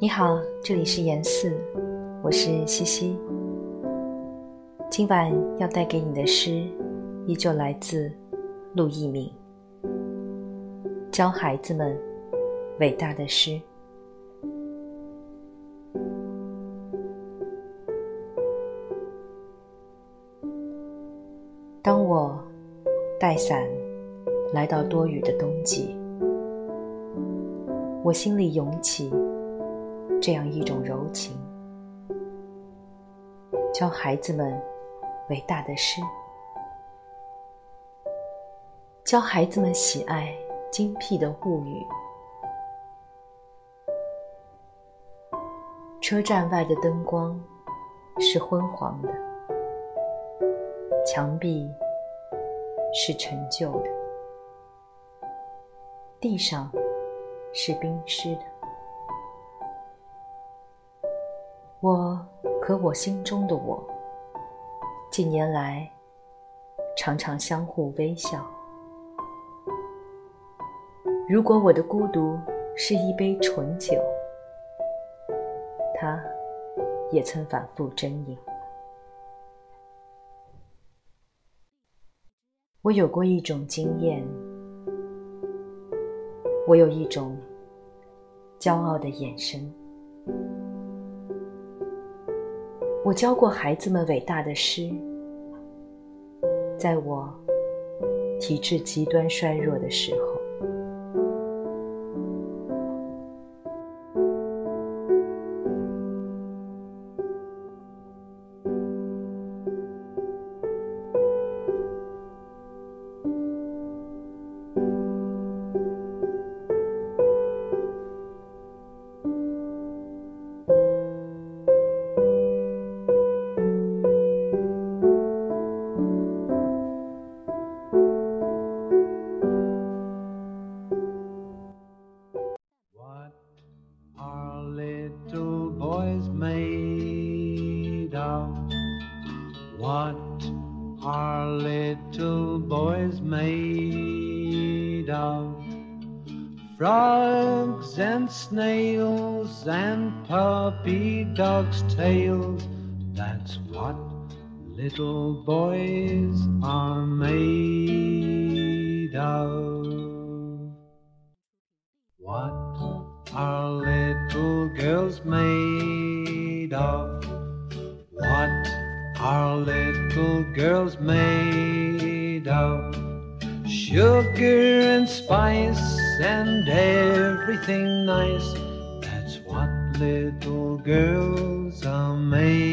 你好，这里是严四，我是西西。今晚要带给你的诗，依旧来自陆一鸣，教孩子们伟大的诗。当我带伞来到多雨的冬季，我心里涌起。这样一种柔情，教孩子们伟大的诗，教孩子们喜爱精辟的物语。车站外的灯光是昏黄的，墙壁是陈旧的，地上是冰湿的。我和我心中的我，近年来常常相互微笑。如果我的孤独是一杯醇酒，他也曾反复斟饮。我有过一种经验，我有一种骄傲的眼神。我教过孩子们伟大的诗，在我体质极端衰弱的时候。What are little boys made of? Frogs and snails and puppy dogs' tails. That's what little boys are made of. What are little girls made of? Our little girl's made of sugar and spice and everything nice. That's what little girls are made